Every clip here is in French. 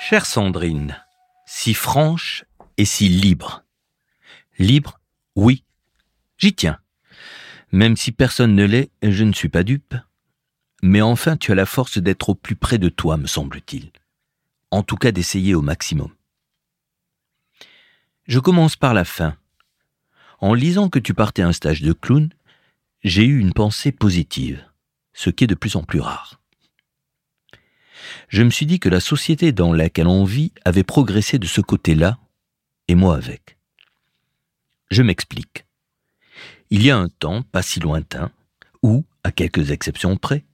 Chère Sandrine, si franche et si libre. Libre, oui, j'y tiens. Même si personne ne l'est, je ne suis pas dupe. Mais enfin, tu as la force d'être au plus près de toi, me semble-t-il. En tout cas, d'essayer au maximum. Je commence par la fin. En lisant que tu partais un stage de clown, j'ai eu une pensée positive, ce qui est de plus en plus rare. Je me suis dit que la société dans laquelle on vit avait progressé de ce côté-là, et moi avec. Je m'explique. Il y a un temps, pas si lointain, où, à quelques exceptions près,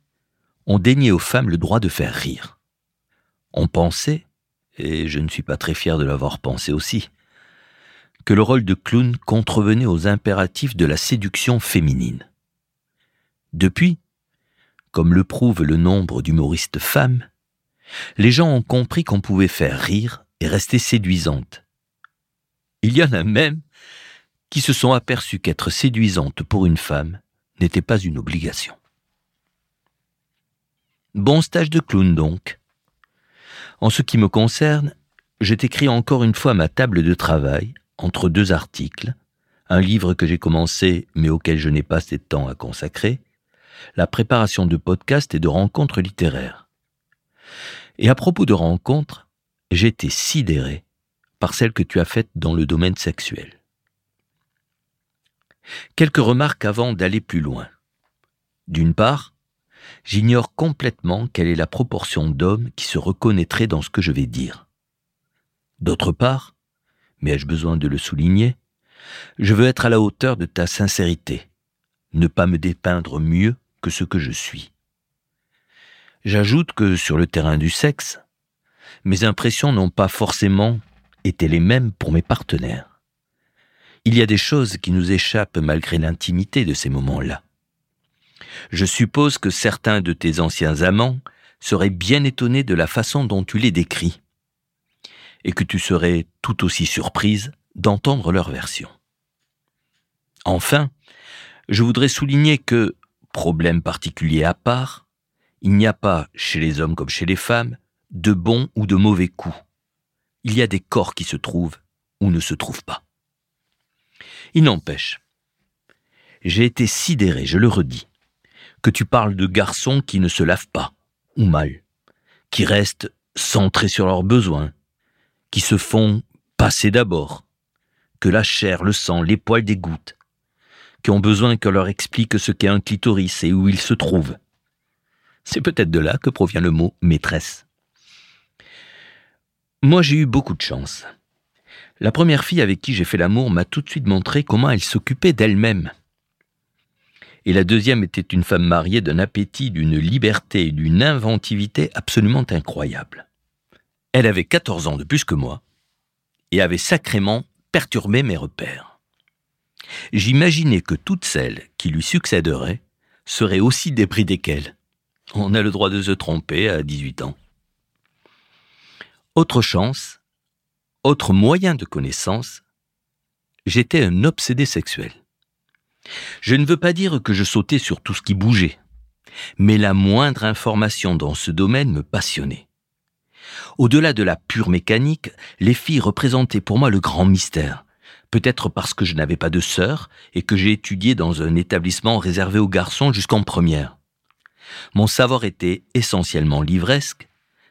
on daignait aux femmes le droit de faire rire. On pensait, et je ne suis pas très fier de l'avoir pensé aussi, que le rôle de clown contrevenait aux impératifs de la séduction féminine. Depuis, comme le prouve le nombre d'humoristes femmes, les gens ont compris qu'on pouvait faire rire et rester séduisante. Il y en a même qui se sont aperçus qu'être séduisante pour une femme n'était pas une obligation. Bon stage de clown donc. En ce qui me concerne, je t'écris encore une fois ma table de travail entre deux articles, un livre que j'ai commencé mais auquel je n'ai pas assez de temps à consacrer, la préparation de podcasts et de rencontres littéraires. Et à propos de rencontres, été sidéré par celle que tu as faite dans le domaine sexuel. Quelques remarques avant d'aller plus loin. D'une part, j'ignore complètement quelle est la proportion d'hommes qui se reconnaîtraient dans ce que je vais dire. D'autre part, mais ai-je besoin de le souligner Je veux être à la hauteur de ta sincérité, ne pas me dépeindre mieux que ce que je suis. J'ajoute que sur le terrain du sexe, mes impressions n'ont pas forcément été les mêmes pour mes partenaires. Il y a des choses qui nous échappent malgré l'intimité de ces moments-là. Je suppose que certains de tes anciens amants seraient bien étonnés de la façon dont tu les décris et que tu serais tout aussi surprise d'entendre leur version. Enfin, je voudrais souligner que, problème particulier à part, il n'y a pas, chez les hommes comme chez les femmes, de bons ou de mauvais coups. Il y a des corps qui se trouvent ou ne se trouvent pas. Il n'empêche, j'ai été sidéré, je le redis, que tu parles de garçons qui ne se lavent pas, ou mal, qui restent centrés sur leurs besoins, qui se font passer d'abord, que la chair, le sang, les poils dégoûtent, qui ont besoin qu'on leur explique ce qu'est un clitoris et où il se trouve. C'est peut-être de là que provient le mot maîtresse. Moi j'ai eu beaucoup de chance. La première fille avec qui j'ai fait l'amour m'a tout de suite montré comment elle s'occupait d'elle-même. Et la deuxième était une femme mariée d'un appétit, d'une liberté et d'une inventivité absolument incroyables. Elle avait 14 ans de plus que moi et avait sacrément perturbé mes repères. J'imaginais que toutes celles qui lui succéderaient seraient aussi débridées qu'elle. On a le droit de se tromper à 18 ans. Autre chance, autre moyen de connaissance, j'étais un obsédé sexuel. Je ne veux pas dire que je sautais sur tout ce qui bougeait, mais la moindre information dans ce domaine me passionnait. Au-delà de la pure mécanique, les filles représentaient pour moi le grand mystère. Peut-être parce que je n'avais pas de sœur et que j'ai étudié dans un établissement réservé aux garçons jusqu'en première. Mon savoir était essentiellement livresque,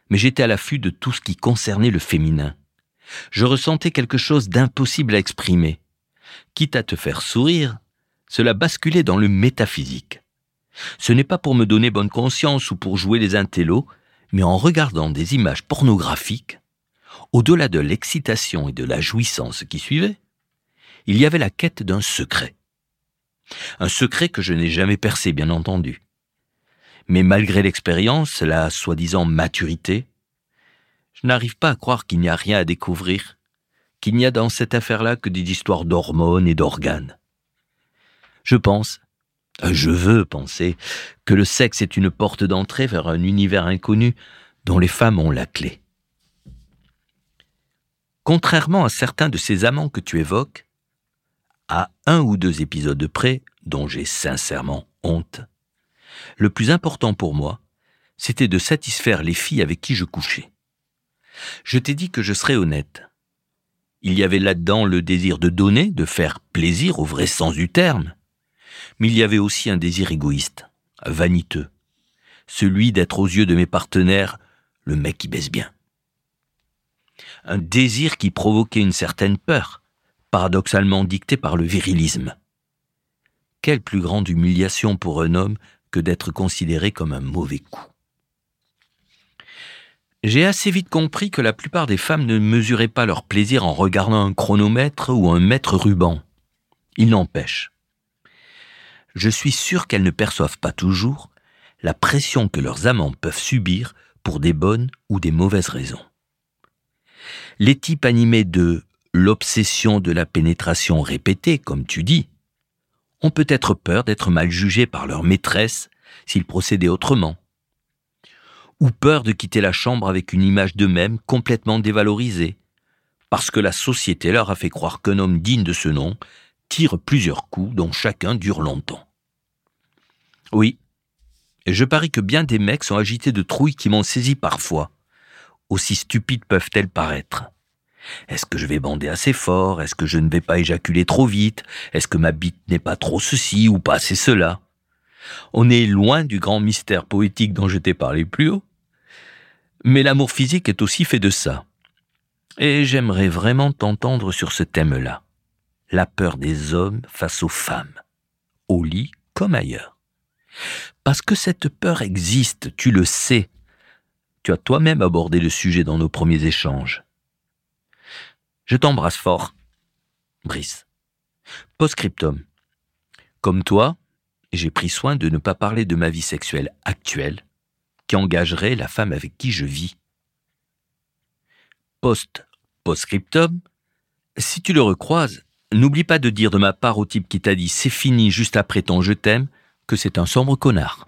mais j'étais à l'affût de tout ce qui concernait le féminin. Je ressentais quelque chose d'impossible à exprimer. Quitte à te faire sourire, cela basculait dans le métaphysique. Ce n'est pas pour me donner bonne conscience ou pour jouer les intellos, mais en regardant des images pornographiques, au-delà de l'excitation et de la jouissance qui suivait, il y avait la quête d'un secret. Un secret que je n'ai jamais percé, bien entendu. Mais malgré l'expérience, la soi-disant maturité, je n'arrive pas à croire qu'il n'y a rien à découvrir, qu'il n'y a dans cette affaire-là que des histoires d'hormones et d'organes. Je pense, je veux penser que le sexe est une porte d'entrée vers un univers inconnu dont les femmes ont la clé. Contrairement à certains de ces amants que tu évoques, à un ou deux épisodes de près, dont j'ai sincèrement honte, le plus important pour moi, c'était de satisfaire les filles avec qui je couchais. Je t'ai dit que je serais honnête. Il y avait là-dedans le désir de donner, de faire plaisir au vrai sens du terme. Mais il y avait aussi un désir égoïste, vaniteux, celui d'être aux yeux de mes partenaires le mec qui baisse bien. Un désir qui provoquait une certaine peur, paradoxalement dictée par le virilisme. Quelle plus grande humiliation pour un homme que d'être considéré comme un mauvais coup. J'ai assez vite compris que la plupart des femmes ne mesuraient pas leur plaisir en regardant un chronomètre ou un mètre ruban. Il n'empêche. Je suis sûr qu'elles ne perçoivent pas toujours la pression que leurs amants peuvent subir pour des bonnes ou des mauvaises raisons. Les types animés de l'obsession de la pénétration répétée, comme tu dis, ont peut-être peur d'être mal jugés par leur maîtresse s'ils procédaient autrement ou peur de quitter la chambre avec une image d'eux-mêmes complètement dévalorisée, parce que la société leur a fait croire qu'un homme digne de ce nom tire plusieurs coups dont chacun dure longtemps. Oui, et je parie que bien des mecs sont agités de trouilles qui m'ont saisi parfois, aussi stupides peuvent-elles paraître. Est-ce que je vais bander assez fort? Est-ce que je ne vais pas éjaculer trop vite? Est-ce que ma bite n'est pas trop ceci ou pas assez cela? On est loin du grand mystère poétique dont je t'ai parlé plus haut. Mais l'amour physique est aussi fait de ça. Et j'aimerais vraiment t'entendre sur ce thème-là. La peur des hommes face aux femmes, au lit comme ailleurs. Parce que cette peur existe, tu le sais. Tu as toi-même abordé le sujet dans nos premiers échanges. Je t'embrasse fort. Brice. Postscriptum. Comme toi, j'ai pris soin de ne pas parler de ma vie sexuelle actuelle qui engagerait la femme avec qui je vis. Post postscriptum, si tu le recroises, n'oublie pas de dire de ma part au type qui t'a dit c'est fini juste après ton je t'aime que c'est un sombre connard.